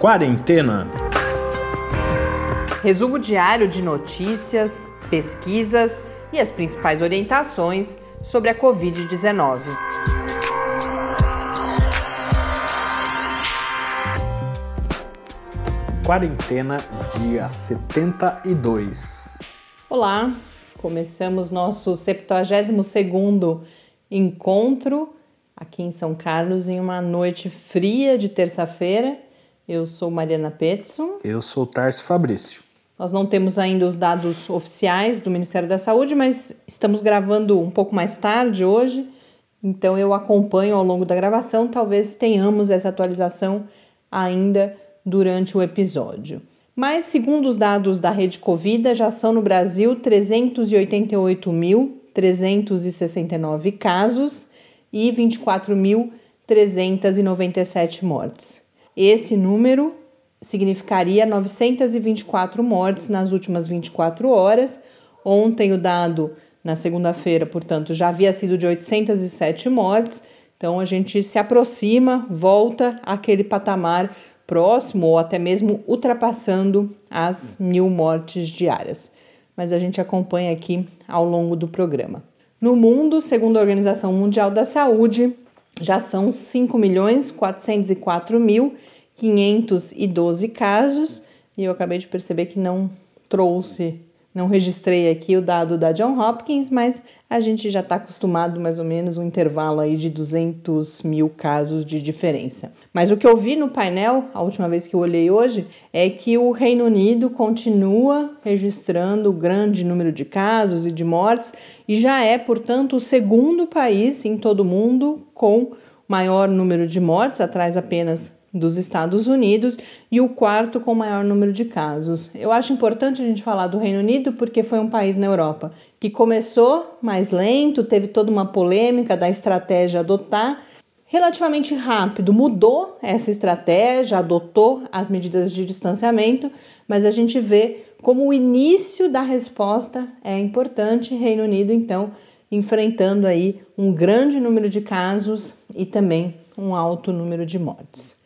Quarentena. Resumo diário de notícias, pesquisas e as principais orientações sobre a Covid-19. Quarentena, dia 72. Olá, começamos nosso 72º encontro aqui em São Carlos em uma noite fria de terça-feira. Eu sou Mariana Petson. Eu sou Tarso Fabrício. Nós não temos ainda os dados oficiais do Ministério da Saúde, mas estamos gravando um pouco mais tarde hoje, então eu acompanho ao longo da gravação. Talvez tenhamos essa atualização ainda durante o episódio. Mas, segundo os dados da rede Covid, já são no Brasil 388.369 casos e 24.397 mortes. Esse número significaria 924 mortes nas últimas 24 horas. Ontem, o dado na segunda-feira, portanto, já havia sido de 807 mortes. Então, a gente se aproxima, volta àquele patamar próximo ou até mesmo ultrapassando as mil mortes diárias. Mas a gente acompanha aqui ao longo do programa. No mundo, segundo a Organização Mundial da Saúde, já são 5.404.512 casos. E eu acabei de perceber que não trouxe não registrei aqui o dado da John Hopkins, mas a gente já está acostumado mais ou menos um intervalo aí de 200 mil casos de diferença. Mas o que eu vi no painel, a última vez que eu olhei hoje, é que o Reino Unido continua registrando grande número de casos e de mortes e já é, portanto, o segundo país em todo o mundo com maior número de mortes, atrás apenas dos Estados Unidos e o quarto com maior número de casos. Eu acho importante a gente falar do Reino Unido porque foi um país na Europa que começou mais lento, teve toda uma polêmica da estratégia adotar. Relativamente rápido mudou essa estratégia, adotou as medidas de distanciamento, mas a gente vê como o início da resposta é importante. Reino Unido, então, enfrentando aí um grande número de casos e também um alto número de mortes.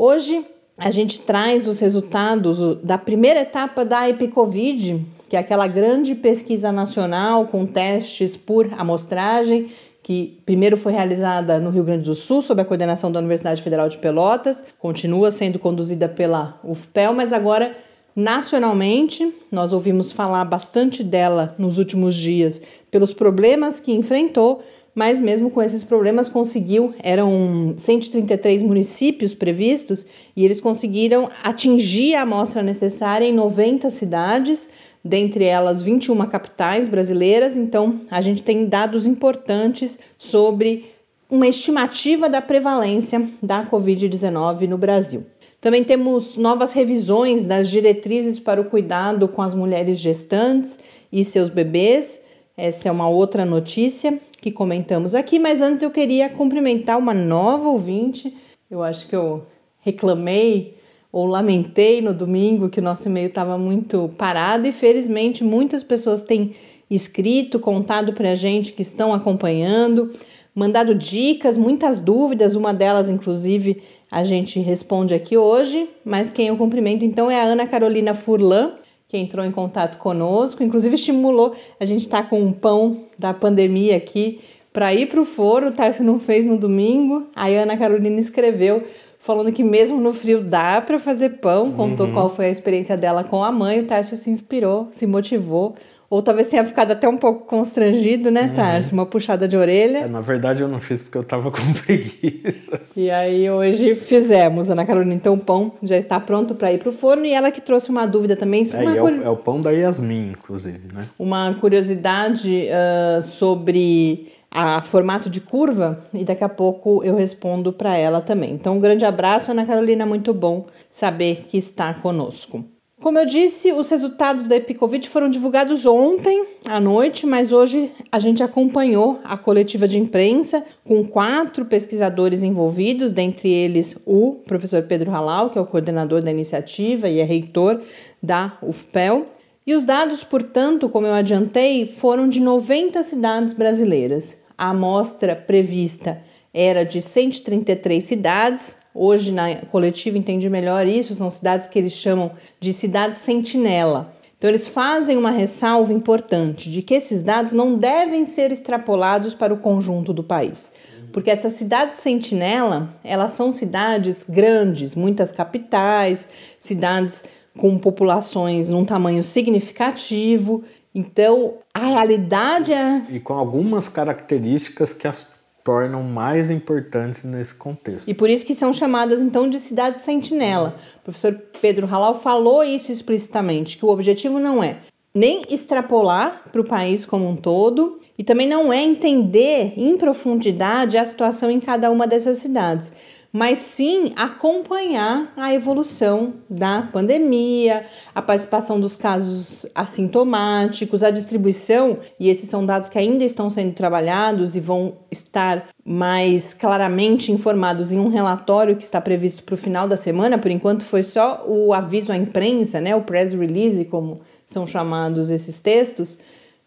Hoje a gente traz os resultados da primeira etapa da EpiCovid, que é aquela grande pesquisa nacional com testes por amostragem, que primeiro foi realizada no Rio Grande do Sul, sob a coordenação da Universidade Federal de Pelotas, continua sendo conduzida pela UFPEL, mas agora nacionalmente nós ouvimos falar bastante dela nos últimos dias pelos problemas que enfrentou, mas mesmo com esses problemas conseguiu, eram 133 municípios previstos e eles conseguiram atingir a amostra necessária em 90 cidades, dentre elas 21 capitais brasileiras. Então, a gente tem dados importantes sobre uma estimativa da prevalência da COVID-19 no Brasil. Também temos novas revisões das diretrizes para o cuidado com as mulheres gestantes e seus bebês. Essa é uma outra notícia que comentamos aqui, mas antes eu queria cumprimentar uma nova ouvinte. Eu acho que eu reclamei ou lamentei no domingo que nosso e-mail estava muito parado e felizmente muitas pessoas têm escrito, contado para a gente que estão acompanhando, mandado dicas, muitas dúvidas, uma delas inclusive a gente responde aqui hoje, mas quem eu cumprimento então é a Ana Carolina Furlan, que entrou em contato conosco, inclusive estimulou. A gente está com um pão da pandemia aqui para ir para o foro. O Tarso não fez no domingo. A Ana Carolina escreveu falando que mesmo no frio dá para fazer pão. Contou uhum. qual foi a experiência dela com a mãe. O Tarso se inspirou, se motivou. Ou talvez tenha ficado até um pouco constrangido, né, Tarso? Uhum. Uma puxada de orelha. É, na verdade, eu não fiz porque eu tava com preguiça. E aí, hoje fizemos. Ana Carolina, então, o pão já está pronto para ir pro forno. E ela que trouxe uma dúvida também. É, uma é, o, é, o, pão da Yasmin, inclusive, né? Uma curiosidade uh, sobre a formato de curva e daqui a pouco eu respondo para ela também. Então, um grande abraço, Ana Carolina. Muito bom saber que está conosco. Como eu disse, os resultados da Epicovid foram divulgados ontem à noite, mas hoje a gente acompanhou a coletiva de imprensa com quatro pesquisadores envolvidos, dentre eles o professor Pedro Halal, que é o coordenador da iniciativa e é reitor da UFPEL. E os dados, portanto, como eu adiantei, foram de 90 cidades brasileiras. A amostra prevista era de 133 cidades. Hoje, na coletiva, entendi melhor isso, são cidades que eles chamam de cidades sentinela. Então, eles fazem uma ressalva importante de que esses dados não devem ser extrapolados para o conjunto do país. Porque essas cidades sentinela, elas são cidades grandes, muitas capitais, cidades com populações num tamanho significativo. Então, a realidade é. E com algumas características que as tornam mais importantes nesse contexto. E por isso que são chamadas então de cidades sentinela. O professor Pedro Halal falou isso explicitamente, que o objetivo não é nem extrapolar para o país como um todo e também não é entender em profundidade a situação em cada uma dessas cidades, mas sim acompanhar a evolução da pandemia, a participação dos casos assintomáticos, a distribuição, e esses são dados que ainda estão sendo trabalhados e vão estar mais claramente informados em um relatório que está previsto para o final da semana. Por enquanto, foi só o aviso à imprensa, né, o press release, como são chamados esses textos,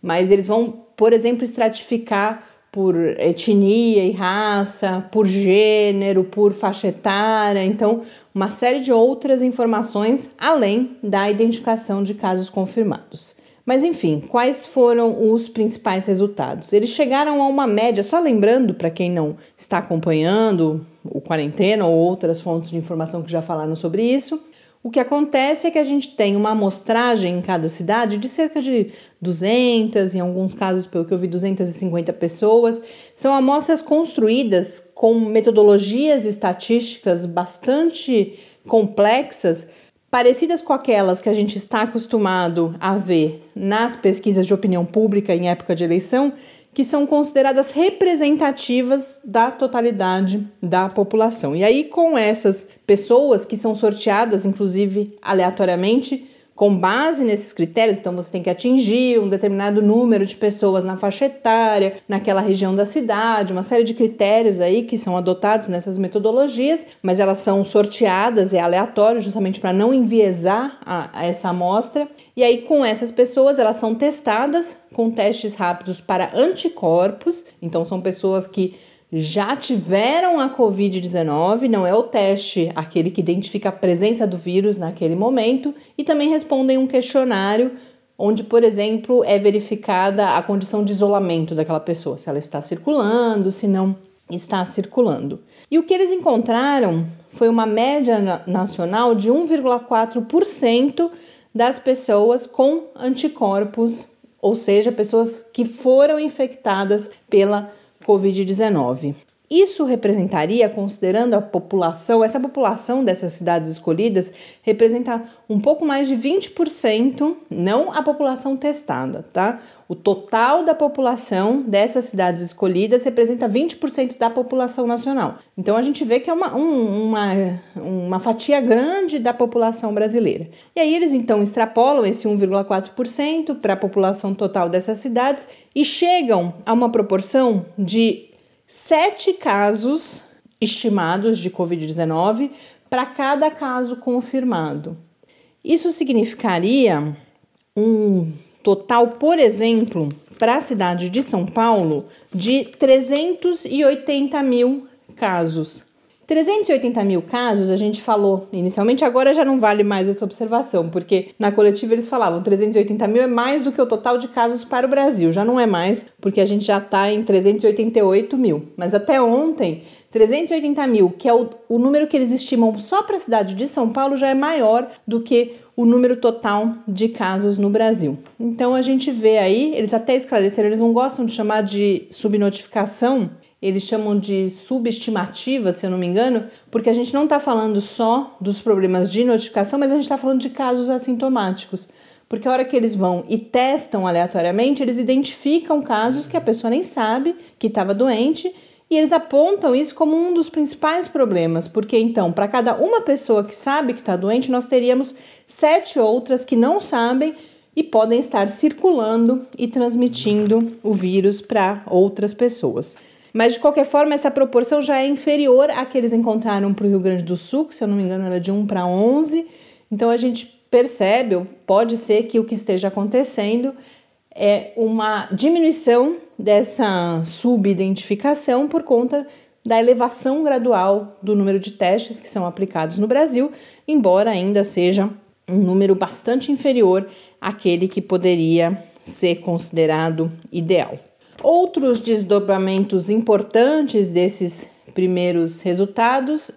mas eles vão, por exemplo, estratificar por etnia e raça, por gênero, por faixa etária, então uma série de outras informações além da identificação de casos confirmados. Mas enfim, quais foram os principais resultados? Eles chegaram a uma média, só lembrando para quem não está acompanhando o quarentena ou outras fontes de informação que já falaram sobre isso, o que acontece é que a gente tem uma amostragem em cada cidade de cerca de 200, em alguns casos, pelo que eu vi, 250 pessoas. São amostras construídas com metodologias estatísticas bastante complexas, parecidas com aquelas que a gente está acostumado a ver nas pesquisas de opinião pública em época de eleição, que são consideradas representativas da totalidade da população. E aí, com essas pessoas que são sorteadas, inclusive aleatoriamente, com base nesses critérios, então você tem que atingir um determinado número de pessoas na faixa etária, naquela região da cidade, uma série de critérios aí que são adotados nessas metodologias, mas elas são sorteadas, é aleatório, justamente para não enviesar a, a essa amostra. E aí, com essas pessoas, elas são testadas com testes rápidos para anticorpos, então são pessoas que já tiveram a Covid-19, não é o teste aquele que identifica a presença do vírus naquele momento, e também respondem um questionário onde, por exemplo, é verificada a condição de isolamento daquela pessoa, se ela está circulando, se não está circulando. E o que eles encontraram foi uma média nacional de 1,4% das pessoas com anticorpos, ou seja, pessoas que foram infectadas pela Covid-19. Isso representaria, considerando a população, essa população dessas cidades escolhidas representa um pouco mais de 20%, não a população testada, tá? O total da população dessas cidades escolhidas representa 20% da população nacional. Então a gente vê que é uma, um, uma, uma fatia grande da população brasileira. E aí eles então extrapolam esse 1,4% para a população total dessas cidades e chegam a uma proporção de sete casos estimados de Covid-19 para cada caso confirmado. Isso significaria um total, por exemplo, para a cidade de São Paulo, de 380 mil casos. 380 mil casos, a gente falou inicialmente, agora já não vale mais essa observação, porque na coletiva eles falavam 380 mil é mais do que o total de casos para o Brasil, já não é mais, porque a gente já está em 388 mil. Mas até ontem, 380 mil, que é o, o número que eles estimam só para a cidade de São Paulo, já é maior do que o número total de casos no Brasil. Então a gente vê aí, eles até esclareceram, eles não gostam de chamar de subnotificação, eles chamam de subestimativa, se eu não me engano, porque a gente não está falando só dos problemas de notificação, mas a gente está falando de casos assintomáticos. Porque a hora que eles vão e testam aleatoriamente, eles identificam casos que a pessoa nem sabe que estava doente e eles apontam isso como um dos principais problemas, porque então, para cada uma pessoa que sabe que está doente, nós teríamos sete outras que não sabem e podem estar circulando e transmitindo o vírus para outras pessoas. Mas de qualquer forma, essa proporção já é inferior à que eles encontraram para o Rio Grande do Sul, que se eu não me engano era de 1 para 11. Então a gente percebe, ou pode ser que o que esteja acontecendo é uma diminuição dessa subidentificação por conta da elevação gradual do número de testes que são aplicados no Brasil, embora ainda seja um número bastante inferior àquele que poderia ser considerado ideal. Outros desdobramentos importantes desses primeiros resultados,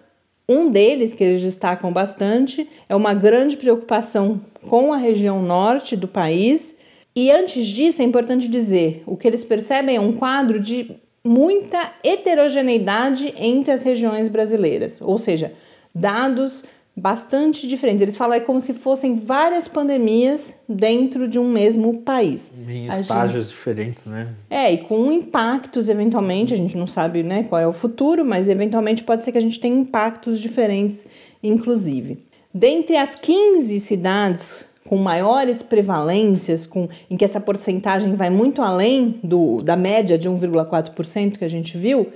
um deles que eles destacam bastante, é uma grande preocupação com a região norte do país. E antes disso, é importante dizer: o que eles percebem é um quadro de muita heterogeneidade entre as regiões brasileiras, ou seja, dados bastante diferentes. Eles falam é como se fossem várias pandemias dentro de um mesmo país. Em estágios gente... diferentes, né? É, e com impactos eventualmente, a gente não sabe né, qual é o futuro, mas eventualmente pode ser que a gente tenha impactos diferentes, inclusive. Dentre as 15 cidades com maiores prevalências, com, em que essa porcentagem vai muito além do, da média de 1,4% que a gente viu,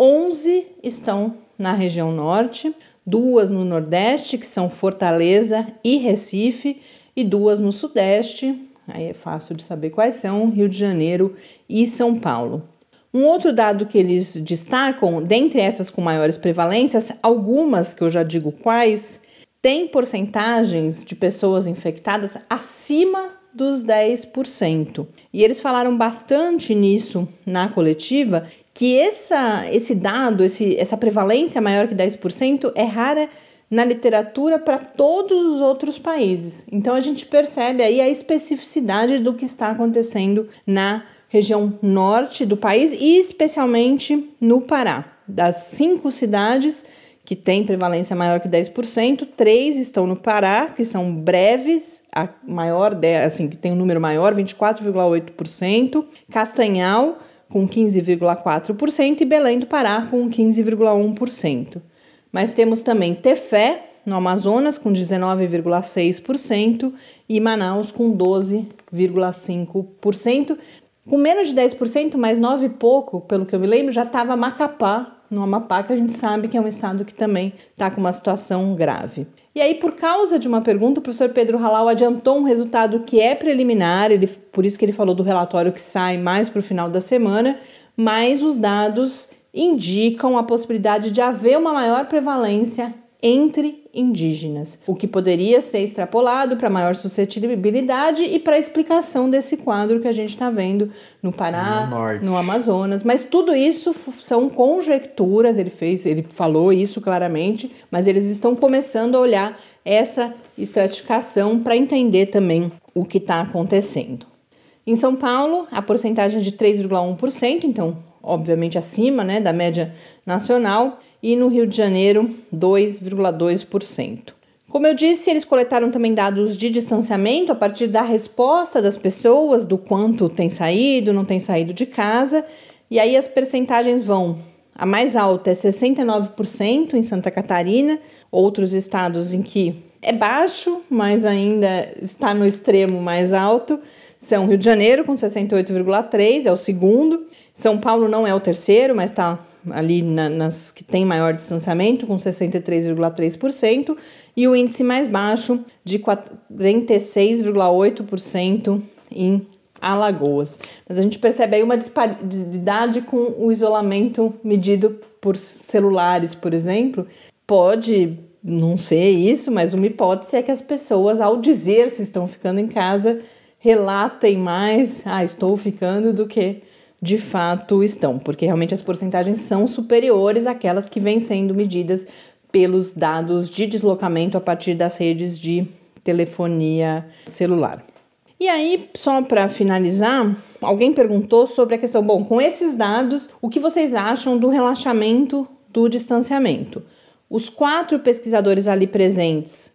11 estão na região norte, duas no Nordeste, que são Fortaleza e Recife, e duas no Sudeste, aí é fácil de saber quais são, Rio de Janeiro e São Paulo. Um outro dado que eles destacam, dentre essas com maiores prevalências, algumas que eu já digo quais, têm porcentagens de pessoas infectadas acima dos 10%. E eles falaram bastante nisso na coletiva que essa, esse dado, esse, essa prevalência maior que 10% é rara na literatura para todos os outros países. Então a gente percebe aí a especificidade do que está acontecendo na região norte do país e especialmente no Pará. Das cinco cidades que têm prevalência maior que 10%, três estão no Pará, que são breves, a maior, assim, que tem um número maior, 24,8%, Castanhal, com 15,4%, e Belém do Pará, com 15,1%. Mas temos também Tefé, no Amazonas, com 19,6%, e Manaus, com 12,5%. Com menos de 10%, mais 9 e pouco, pelo que eu me lembro, já estava Macapá, no Amapá, que a gente sabe que é um estado que também está com uma situação grave. E aí, por causa de uma pergunta, o professor Pedro Halal adiantou um resultado que é preliminar, ele, por isso que ele falou do relatório que sai mais para o final da semana, mas os dados indicam a possibilidade de haver uma maior prevalência entre indígenas, o que poderia ser extrapolado para maior suscetibilidade e para a explicação desse quadro que a gente está vendo no Pará, no, no, Amazonas. Mas tudo isso são conjecturas, ele fez, ele falou isso claramente, mas eles estão começando a olhar essa estratificação para entender também o que está acontecendo. Em São Paulo, a porcentagem é de 3,1%, então obviamente acima né, da média nacional, e no Rio de Janeiro, 2,2%. Como eu disse, eles coletaram também dados de distanciamento a partir da resposta das pessoas, do quanto tem saído, não tem saído de casa, e aí as percentagens vão. A mais alta é 69% em Santa Catarina, outros estados em que é baixo, mas ainda está no extremo mais alto, são Rio de Janeiro com 68,3, é o segundo, são Paulo não é o terceiro, mas está ali na, nas que tem maior distanciamento, com 63,3%, e o índice mais baixo de 46,8% em Alagoas. Mas a gente percebe aí uma disparidade com o isolamento medido por celulares, por exemplo. Pode não ser isso, mas uma hipótese é que as pessoas, ao dizer se estão ficando em casa, relatem mais, ah, estou ficando, do que de fato estão, porque realmente as porcentagens são superiores àquelas que vêm sendo medidas pelos dados de deslocamento a partir das redes de telefonia celular. E aí, só para finalizar, alguém perguntou sobre a questão: bom, com esses dados, o que vocês acham do relaxamento do distanciamento? Os quatro pesquisadores ali presentes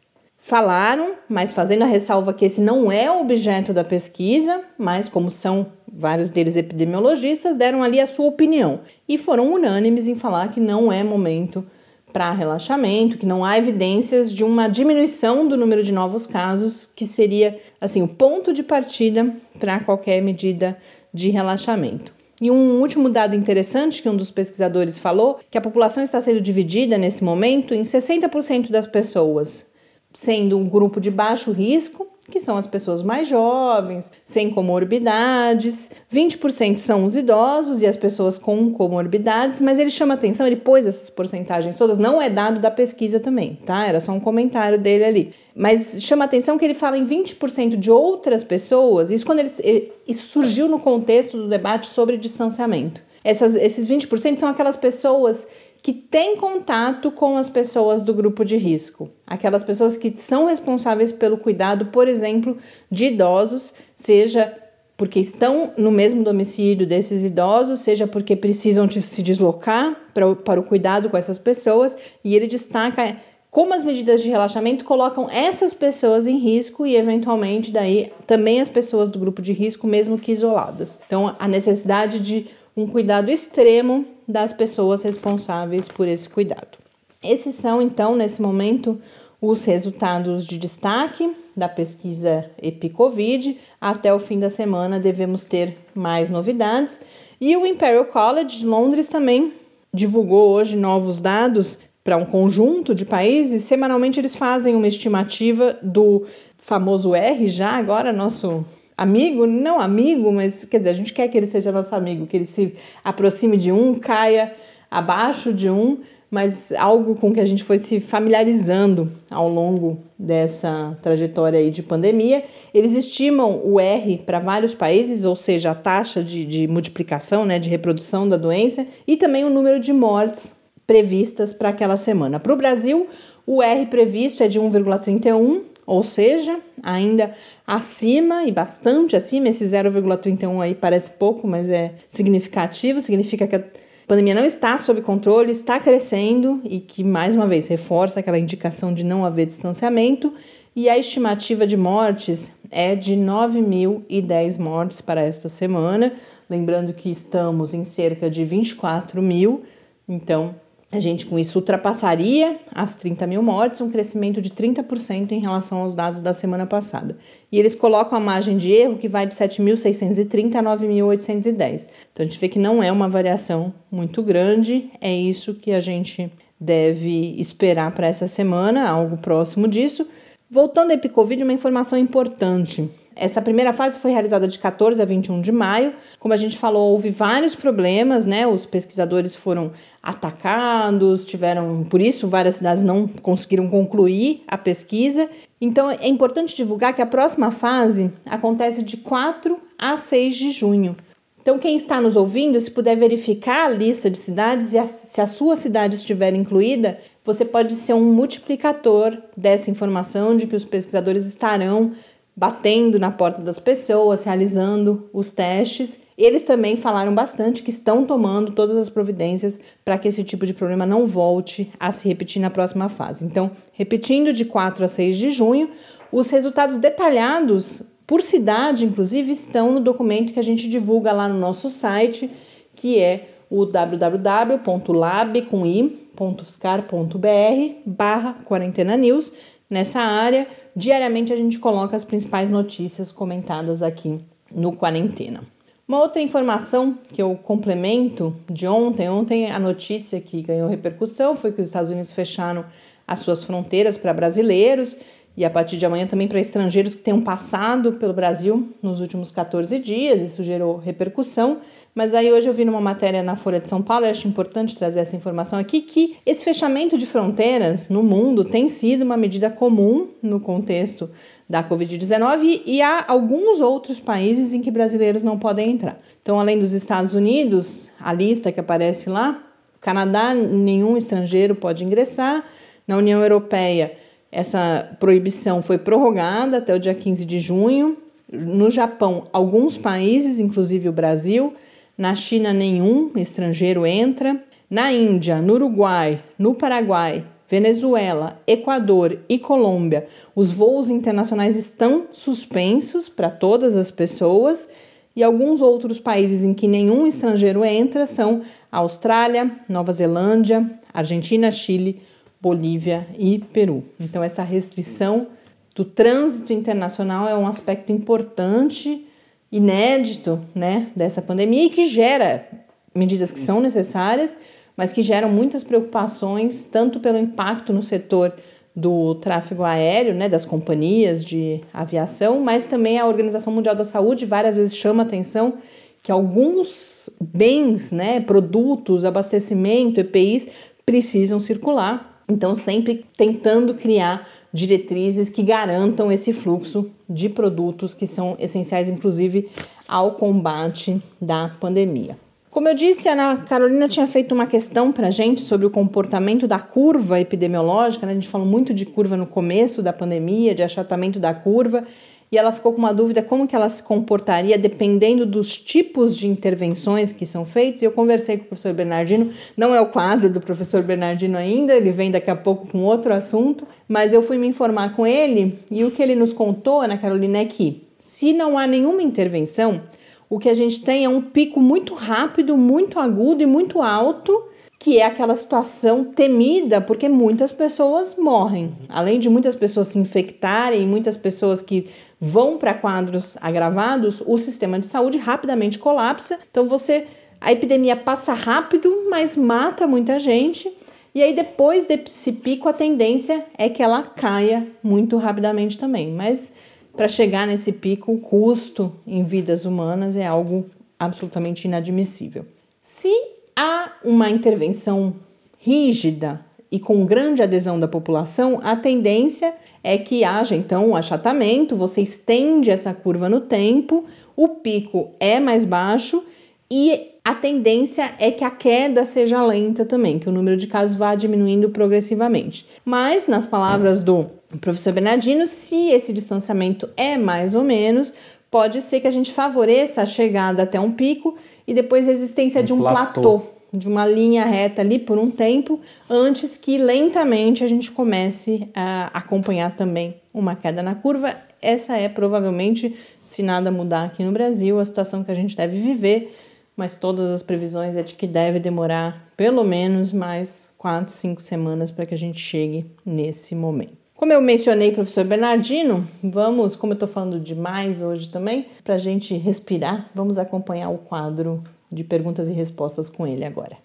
falaram, mas fazendo a ressalva que esse não é o objeto da pesquisa, mas como são vários deles epidemiologistas, deram ali a sua opinião e foram unânimes em falar que não é momento para relaxamento, que não há evidências de uma diminuição do número de novos casos, que seria assim o ponto de partida para qualquer medida de relaxamento. E um último dado interessante que um dos pesquisadores falou, que a população está sendo dividida nesse momento em 60% das pessoas sendo um grupo de baixo risco, que são as pessoas mais jovens, sem comorbidades, 20% são os idosos e as pessoas com comorbidades, mas ele chama atenção, ele pôs essas porcentagens todas, não é dado da pesquisa também, tá? Era só um comentário dele ali. Mas chama atenção que ele fala em 20% de outras pessoas, isso quando ele, ele, isso surgiu no contexto do debate sobre distanciamento. Essas, esses 20% são aquelas pessoas que têm contato com as pessoas do grupo de risco, aquelas pessoas que são responsáveis pelo cuidado, por exemplo, de idosos, seja porque estão no mesmo domicílio desses idosos, seja porque precisam se deslocar para, para o cuidado com essas pessoas, e ele destaca como as medidas de relaxamento colocam essas pessoas em risco e, eventualmente, daí também as pessoas do grupo de risco, mesmo que isoladas. Então, a necessidade de um cuidado extremo das pessoas responsáveis por esse cuidado. Esses são, então, nesse momento, os resultados de destaque da pesquisa EpiCovid. Até o fim da semana devemos ter mais novidades. E o Imperial College de Londres também divulgou hoje novos dados para um conjunto de países. Semanalmente eles fazem uma estimativa do famoso R, já agora nosso amigo, não amigo, mas quer dizer, a gente quer que ele seja nosso amigo, que ele se aproxime de um, caia abaixo de um, mas algo com que a gente foi se familiarizando ao longo dessa trajetória aí de pandemia. Eles estimam o R para vários países, ou seja, a taxa de, de multiplicação, né, de reprodução da doença, e também o número de mortes previstas para aquela semana. Para o Brasil, o R previsto é de 1,31, ou seja, ainda acima e bastante acima, esse 0,31 aí parece pouco, mas é significativo, significa que a pandemia não está sob controle, está crescendo e que, mais uma vez, reforça aquela indicação de não haver distanciamento. E a estimativa de mortes é de 9.010 mortes para esta semana. Lembrando que estamos em cerca de 24 mil, então a gente com isso ultrapassaria as 30 mil mortes, um crescimento de 30% em relação aos dados da semana passada. E eles colocam a margem de erro que vai de 7.630 a 9.810. Então a gente vê que não é uma variação muito grande, é isso que a gente deve esperar para essa semana, algo próximo disso. Voltando ao Epicovid, uma informação importante. Essa primeira fase foi realizada de 14 a 21 de maio. Como a gente falou, houve vários problemas, né? Os pesquisadores foram atacados, tiveram, por isso, várias cidades não conseguiram concluir a pesquisa. Então, é importante divulgar que a próxima fase acontece de 4 a 6 de junho. Então, quem está nos ouvindo, se puder verificar a lista de cidades e a, se a sua cidade estiver incluída, você pode ser um multiplicador dessa informação de que os pesquisadores estarão batendo na porta das pessoas, realizando os testes. Eles também falaram bastante que estão tomando todas as providências para que esse tipo de problema não volte a se repetir na próxima fase. Então, repetindo de 4 a 6 de junho, os resultados detalhados por cidade, inclusive, estão no documento que a gente divulga lá no nosso site, que é o www.lab.fiscar.br barra quarentena news. Nessa área, diariamente a gente coloca as principais notícias comentadas aqui no Quarentena. Uma outra informação que eu complemento de ontem, ontem a notícia que ganhou repercussão foi que os Estados Unidos fecharam as suas fronteiras para brasileiros e a partir de amanhã também para estrangeiros que tenham passado pelo Brasil nos últimos 14 dias, isso gerou repercussão. Mas aí hoje eu vi numa matéria na Folha de São Paulo, eu acho importante trazer essa informação aqui, que esse fechamento de fronteiras no mundo tem sido uma medida comum no contexto da Covid-19 e há alguns outros países em que brasileiros não podem entrar. Então, além dos Estados Unidos, a lista que aparece lá, Canadá, nenhum estrangeiro pode ingressar. Na União Europeia, essa proibição foi prorrogada até o dia 15 de junho. No Japão, alguns países, inclusive o Brasil, na China, nenhum estrangeiro entra. Na Índia, no Uruguai, no Paraguai, Venezuela, Equador e Colômbia, os voos internacionais estão suspensos para todas as pessoas. E alguns outros países em que nenhum estrangeiro entra são Austrália, Nova Zelândia, Argentina, Chile, Bolívia e Peru. Então, essa restrição do trânsito internacional é um aspecto importante inédito né, dessa pandemia e que gera medidas que são necessárias, mas que geram muitas preocupações, tanto pelo impacto no setor do tráfego aéreo, né, das companhias de aviação, mas também a Organização Mundial da Saúde várias vezes chama atenção que alguns bens, né, produtos, abastecimento, EPIs precisam circular. Então, sempre tentando criar diretrizes que garantam esse fluxo de produtos que são essenciais, inclusive, ao combate da pandemia. Como eu disse, a Ana Carolina tinha feito uma questão para a gente sobre o comportamento da curva epidemiológica. Né? A gente falou muito de curva no começo da pandemia, de achatamento da curva, e ela ficou com uma dúvida como que ela se comportaria dependendo dos tipos de intervenções que são feitas. E eu conversei com o professor Bernardino, não é o quadro do professor Bernardino ainda, ele vem daqui a pouco com outro assunto, mas eu fui me informar com ele e o que ele nos contou, Ana Carolina, é que se não há nenhuma intervenção, o que a gente tem é um pico muito rápido, muito agudo e muito alto que é aquela situação temida porque muitas pessoas morrem. Além de muitas pessoas se infectarem, muitas pessoas que vão para quadros agravados, o sistema de saúde rapidamente colapsa. Então você a epidemia passa rápido, mas mata muita gente. E aí depois desse pico a tendência é que ela caia muito rapidamente também. Mas para chegar nesse pico, o custo em vidas humanas é algo absolutamente inadmissível. Se há uma intervenção rígida e com grande adesão da população, a tendência é que haja então um achatamento, você estende essa curva no tempo, o pico é mais baixo e a tendência é que a queda seja lenta também, que o número de casos vá diminuindo progressivamente. Mas, nas palavras do professor Bernardino, se esse distanciamento é mais ou menos, pode ser que a gente favoreça a chegada até um pico e depois a existência um de um platô. platô de uma linha reta ali por um tempo, antes que lentamente a gente comece a acompanhar também uma queda na curva. Essa é provavelmente, se nada mudar aqui no Brasil, a situação que a gente deve viver, mas todas as previsões é de que deve demorar pelo menos mais 4, 5 semanas para que a gente chegue nesse momento. Como eu mencionei, professor Bernardino, vamos, como eu estou falando demais hoje também, para a gente respirar, vamos acompanhar o quadro de perguntas e respostas com ele agora.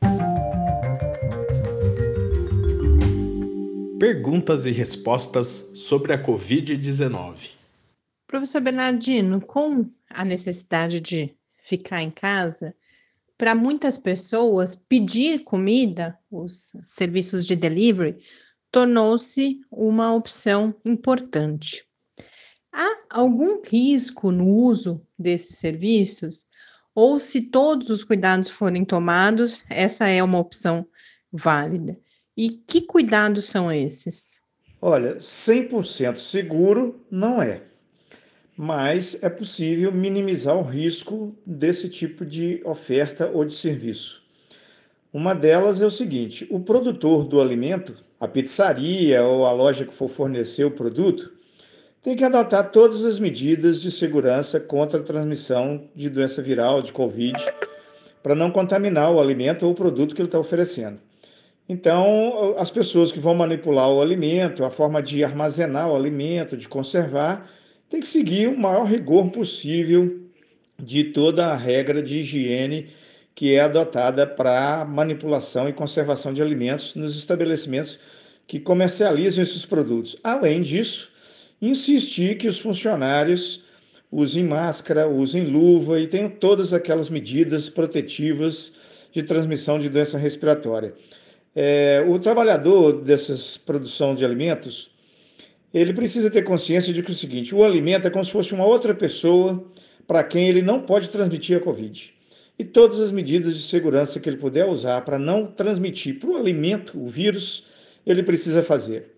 Perguntas e respostas sobre a Covid-19. Professor Bernardino, com a necessidade de ficar em casa, para muitas pessoas, pedir comida, os serviços de delivery, tornou-se uma opção importante. Há algum risco no uso desses serviços? ou se todos os cuidados forem tomados, essa é uma opção válida. E que cuidados são esses? Olha, 100% seguro não é, mas é possível minimizar o risco desse tipo de oferta ou de serviço. Uma delas é o seguinte: o produtor do alimento, a pizzaria ou a loja que for fornecer o produto, tem que adotar todas as medidas de segurança contra a transmissão de doença viral, de Covid, para não contaminar o alimento ou o produto que ele está oferecendo. Então, as pessoas que vão manipular o alimento, a forma de armazenar o alimento, de conservar, tem que seguir o maior rigor possível de toda a regra de higiene que é adotada para manipulação e conservação de alimentos nos estabelecimentos que comercializam esses produtos. Além disso, insistir que os funcionários usem máscara, usem luva e tenham todas aquelas medidas protetivas de transmissão de doença respiratória. É, o trabalhador dessas produção de alimentos, ele precisa ter consciência de que é o seguinte, o alimento é como se fosse uma outra pessoa para quem ele não pode transmitir a Covid. E todas as medidas de segurança que ele puder usar para não transmitir para o alimento o vírus, ele precisa fazer.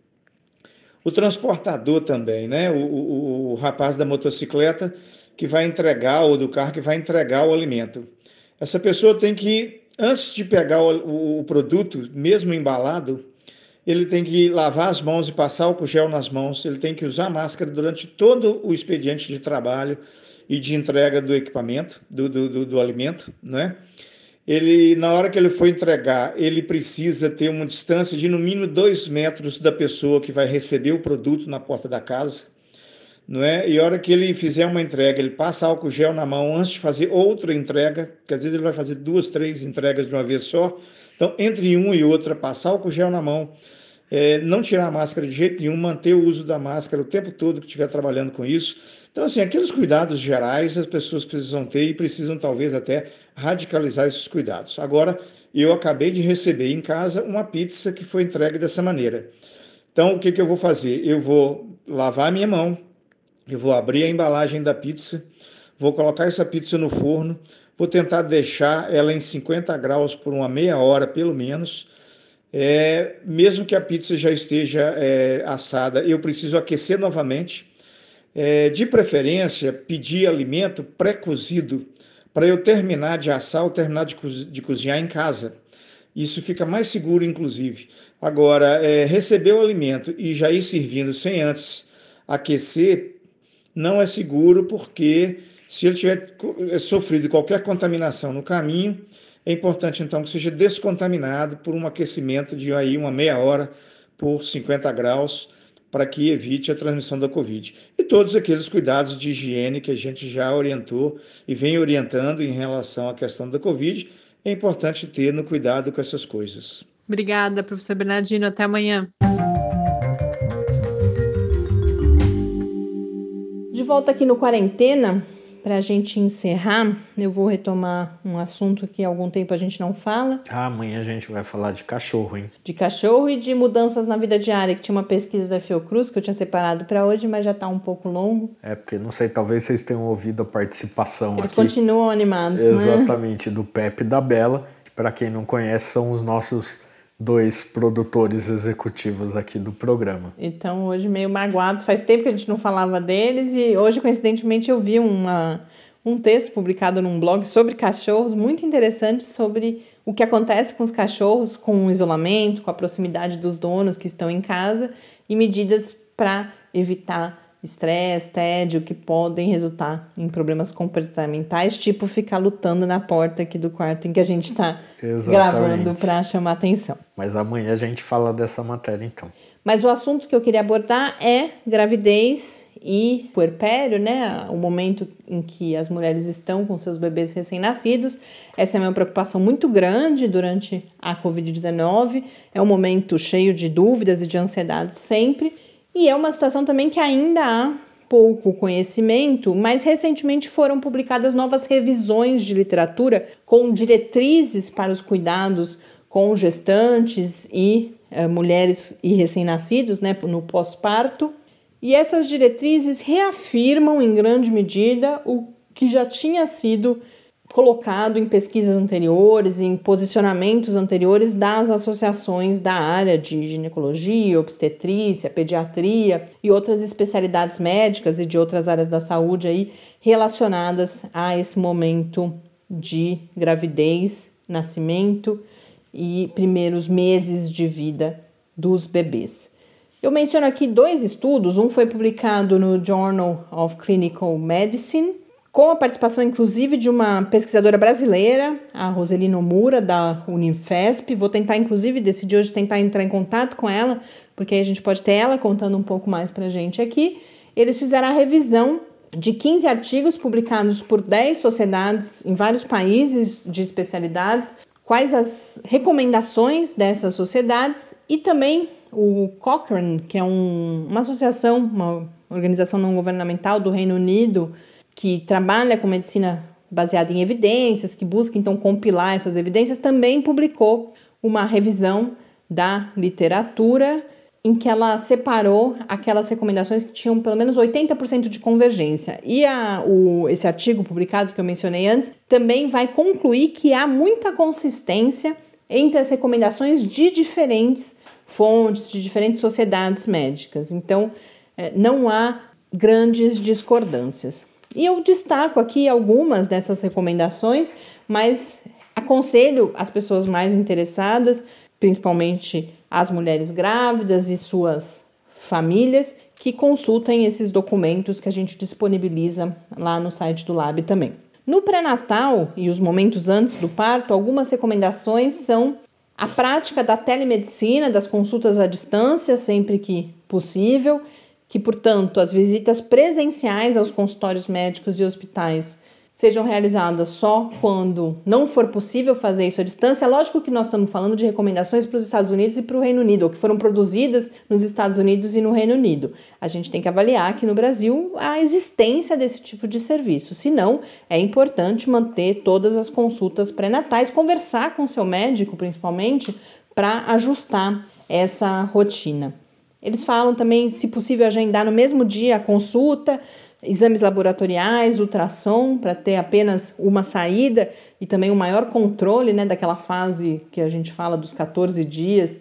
O transportador também, né? O, o, o rapaz da motocicleta que vai entregar, ou do carro que vai entregar o alimento. Essa pessoa tem que, antes de pegar o, o produto, mesmo embalado, ele tem que lavar as mãos e passar álcool gel nas mãos, ele tem que usar máscara durante todo o expediente de trabalho e de entrega do equipamento, do, do, do, do alimento, né? ele na hora que ele for entregar, ele precisa ter uma distância de no mínimo dois metros da pessoa que vai receber o produto na porta da casa, não é? E a hora que ele fizer uma entrega, ele passa álcool gel na mão antes de fazer outra entrega, que às vezes ele vai fazer duas, três entregas de uma vez só. Então, entre um e outra, passar álcool gel na mão, é, não tirar a máscara de jeito nenhum, manter o uso da máscara o tempo todo que estiver trabalhando com isso. Então, assim, aqueles cuidados gerais as pessoas precisam ter e precisam talvez até radicalizar esses cuidados. Agora, eu acabei de receber em casa uma pizza que foi entregue dessa maneira. Então, o que, que eu vou fazer? Eu vou lavar a minha mão, eu vou abrir a embalagem da pizza, vou colocar essa pizza no forno, vou tentar deixar ela em 50 graus por uma meia hora, pelo menos. É, mesmo que a pizza já esteja é, assada, eu preciso aquecer novamente é, de preferência, pedir alimento pré-cozido para eu terminar de assar ou terminar de, de, cozinhar em casa. Isso fica mais seguro, inclusive. Agora, é, receber o alimento e já ir servindo sem antes aquecer não é seguro, porque se ele tiver é, sofrido qualquer contaminação no caminho, é importante então que seja descontaminado por um aquecimento de aí uma meia hora por 50 graus para que evite a transmissão da Covid. E todos aqueles cuidados de higiene que a gente já orientou e vem orientando em relação à questão da Covid, é importante ter no cuidado com essas coisas. Obrigada, professor Bernardino. Até amanhã. De volta aqui no Quarentena, para a gente encerrar, eu vou retomar um assunto que há algum tempo a gente não fala. Ah, amanhã a gente vai falar de cachorro, hein? De cachorro e de mudanças na vida diária, que tinha uma pesquisa da Fiocruz que eu tinha separado para hoje, mas já está um pouco longo. É, porque não sei, talvez vocês tenham ouvido a participação Eles aqui. continuam animados, Exatamente, né? Exatamente, do Pepe e da Bela. Para quem não conhece, são os nossos dois produtores executivos aqui do programa. Então, hoje meio magoados, faz tempo que a gente não falava deles e hoje, coincidentemente, eu vi uma, um texto publicado num blog sobre cachorros, muito interessante sobre o que acontece com os cachorros, com o isolamento, com a proximidade dos donos que estão em casa e medidas para evitar estresse, tédio, que podem resultar em problemas comportamentais, tipo ficar lutando na porta aqui do quarto em que a gente está gravando para chamar atenção. Mas amanhã a gente fala dessa matéria então. Mas o assunto que eu queria abordar é gravidez e puerpério, né? O momento em que as mulheres estão com seus bebês recém-nascidos. Essa é uma preocupação muito grande durante a Covid-19. É um momento cheio de dúvidas e de ansiedade sempre. E é uma situação também que ainda há pouco conhecimento, mas recentemente foram publicadas novas revisões de literatura com diretrizes para os cuidados com gestantes e uh, mulheres e recém-nascidos né, no pós-parto. E essas diretrizes reafirmam em grande medida o que já tinha sido colocado em pesquisas anteriores, em posicionamentos anteriores das associações da área de ginecologia, obstetrícia, pediatria e outras especialidades médicas e de outras áreas da saúde aí relacionadas a esse momento de gravidez, nascimento e primeiros meses de vida dos bebês. Eu menciono aqui dois estudos, um foi publicado no Journal of Clinical Medicine com a participação inclusive de uma pesquisadora brasileira, a Roseli Nomura, da Unifesp. Vou tentar, inclusive, decidir hoje tentar entrar em contato com ela, porque aí a gente pode ter ela contando um pouco mais para a gente aqui. Eles fizeram a revisão de 15 artigos publicados por 10 sociedades em vários países de especialidades, quais as recomendações dessas sociedades e também o Cochrane, que é um, uma associação, uma organização não governamental do Reino Unido, que trabalha com medicina baseada em evidências, que busca então compilar essas evidências, também publicou uma revisão da literatura em que ela separou aquelas recomendações que tinham pelo menos 80% de convergência. E a, o, esse artigo publicado que eu mencionei antes também vai concluir que há muita consistência entre as recomendações de diferentes fontes, de diferentes sociedades médicas. Então, eh, não há grandes discordâncias. E eu destaco aqui algumas dessas recomendações, mas aconselho as pessoas mais interessadas, principalmente as mulheres grávidas e suas famílias, que consultem esses documentos que a gente disponibiliza lá no site do Lab também. No pré-natal e os momentos antes do parto, algumas recomendações são a prática da telemedicina, das consultas à distância, sempre que possível, que, portanto, as visitas presenciais aos consultórios médicos e hospitais sejam realizadas só quando não for possível fazer isso à distância. É lógico que nós estamos falando de recomendações para os Estados Unidos e para o Reino Unido, ou que foram produzidas nos Estados Unidos e no Reino Unido. A gente tem que avaliar aqui no Brasil a existência desse tipo de serviço. Se não, é importante manter todas as consultas pré-natais, conversar com seu médico, principalmente, para ajustar essa rotina. Eles falam também, se possível, agendar no mesmo dia a consulta exames laboratoriais, ultrassom, para ter apenas uma saída e também um maior controle né, daquela fase que a gente fala dos 14 dias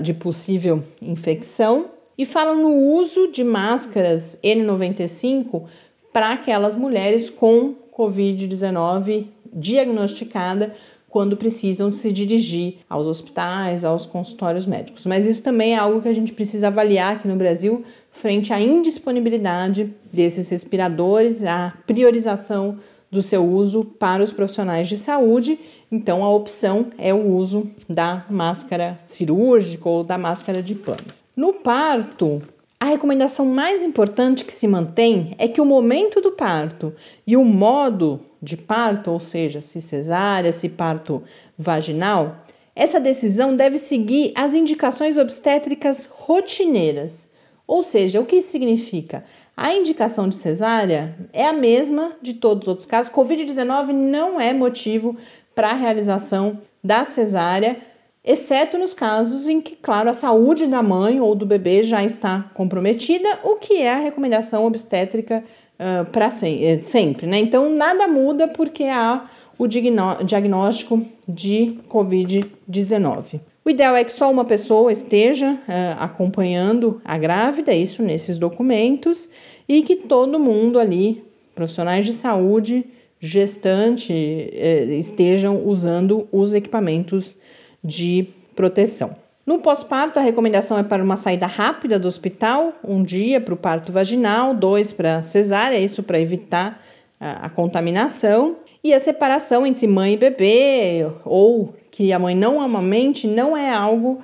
de possível infecção. E falam no uso de máscaras N95 para aquelas mulheres com Covid-19 diagnosticada quando precisam se dirigir aos hospitais, aos consultórios médicos. Mas isso também é algo que a gente precisa avaliar aqui no Brasil frente à indisponibilidade desses respiradores, a priorização do seu uso para os profissionais de saúde. Então, a opção é o uso da máscara cirúrgica ou da máscara de pano. No parto, a recomendação mais importante que se mantém é que o momento do parto e o modo de parto, ou seja, se cesárea, se parto vaginal, essa decisão deve seguir as indicações obstétricas rotineiras. Ou seja, o que isso significa? A indicação de cesárea é a mesma de todos os outros casos. Covid-19 não é motivo para a realização da cesárea exceto nos casos em que, claro, a saúde da mãe ou do bebê já está comprometida, o que é a recomendação obstétrica uh, para se eh, sempre, né? Então nada muda porque há o diagnóstico de Covid-19. O ideal é que só uma pessoa esteja uh, acompanhando a grávida, isso nesses documentos, e que todo mundo ali, profissionais de saúde, gestante, uh, estejam usando os equipamentos de proteção. No pós-parto, a recomendação é para uma saída rápida do hospital, um dia para o parto vaginal, dois para cesárea, isso para evitar a, a contaminação. E a separação entre mãe e bebê, ou que a mãe não amamente, não é algo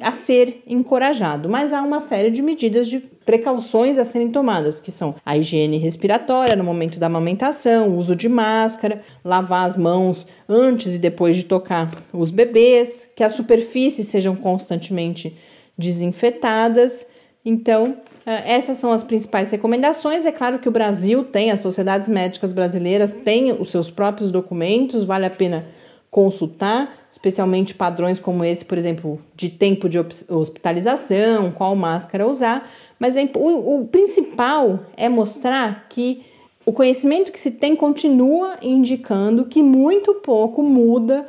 a ser encorajado, mas há uma série de medidas de precauções a serem tomadas, que são a higiene respiratória no momento da amamentação, uso de máscara, lavar as mãos antes e depois de tocar os bebês, que as superfícies sejam constantemente desinfetadas. Então, eh, essas são as principais recomendações. É claro que o Brasil tem, as sociedades médicas brasileiras têm os seus próprios documentos, vale a pena consultar, especialmente padrões como esse, por exemplo, de tempo de hospitalização, qual máscara usar, mas é, o, o principal é mostrar que o conhecimento que se tem continua indicando que muito pouco muda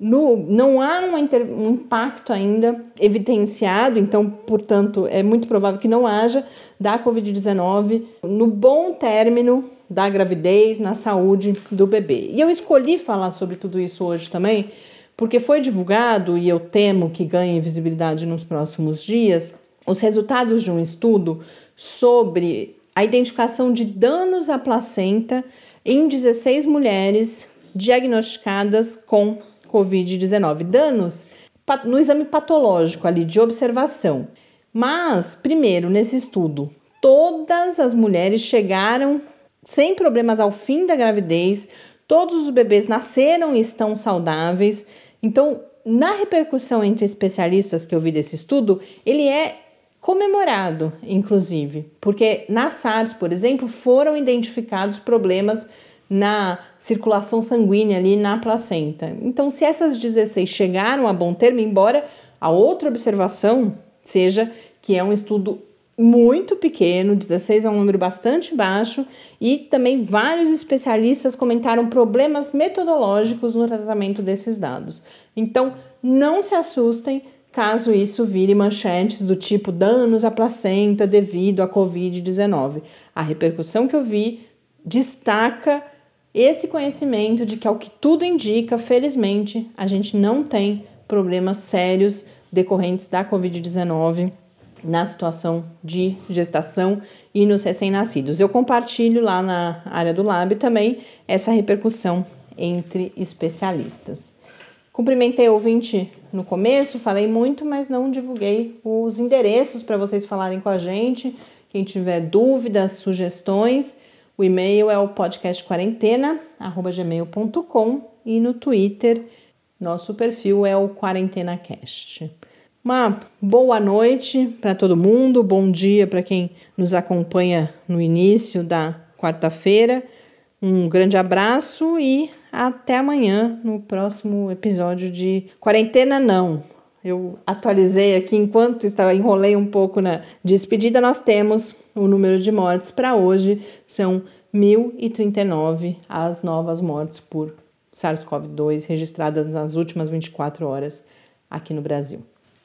no, não há um, inter, um, impacto ainda evidenciado, então, portanto, é muito provável que não haja da Covid-19 no bom término da gravidez, na saúde do bebê. E eu escolhi falar sobre tudo isso hoje também, porque foi divulgado, e eu temo que ganhe visibilidade nos próximos dias, os resultados de um estudo sobre a identificação de danos à placenta em 16 mulheres diagnosticadas com Covid-19. Danos no exame patológico ali de observação. Mas, primeiro, nesse estudo, todas as mulheres chegaram sem problemas ao fim da gravidez, todos os bebês nasceram e estão saudáveis. Então, na repercussão entre especialistas que eu vi desse estudo, ele é comemorado, inclusive, porque na SARS, por exemplo, foram identificados problemas na circulação sanguínea ali na placenta. Então, se essas 16 chegaram a bom termo, embora a outra observação seja que é um estudo muito pequeno, 16 é um número bastante baixo, e também vários especialistas comentaram problemas metodológicos no tratamento desses dados. Então, não se assustem caso isso vire manchetes do tipo danos à placenta devido à Covid-19. A repercussão que eu vi destaca esse conhecimento de que, ao que tudo indica, felizmente, a gente não tem problemas sérios decorrentes da Covid-19 na situação de gestação e nos recém-nascidos. Eu compartilho lá na área do Lab também essa repercussão entre especialistas. Cumprimentei o ouvinte no começo, falei muito, mas não divulguei os endereços para vocês falarem com a gente. Quem tiver dúvidas, sugestões, O e-mail é o podcastquarentena@gmail.com e no Twitter nosso perfil é o QuarentenaCast. Uma boa noite para todo mundo, bom dia para quem nos acompanha no início da quarta-feira. Um grande abraço e até amanhã no próximo episódio de Quarentena Não. Eu atualizei aqui enquanto estava enrolei um pouco na despedida. Nós temos o número de mortes para hoje são 1039 as novas mortes por SARS-CoV-2 registradas nas últimas 24 horas aqui no Brasil.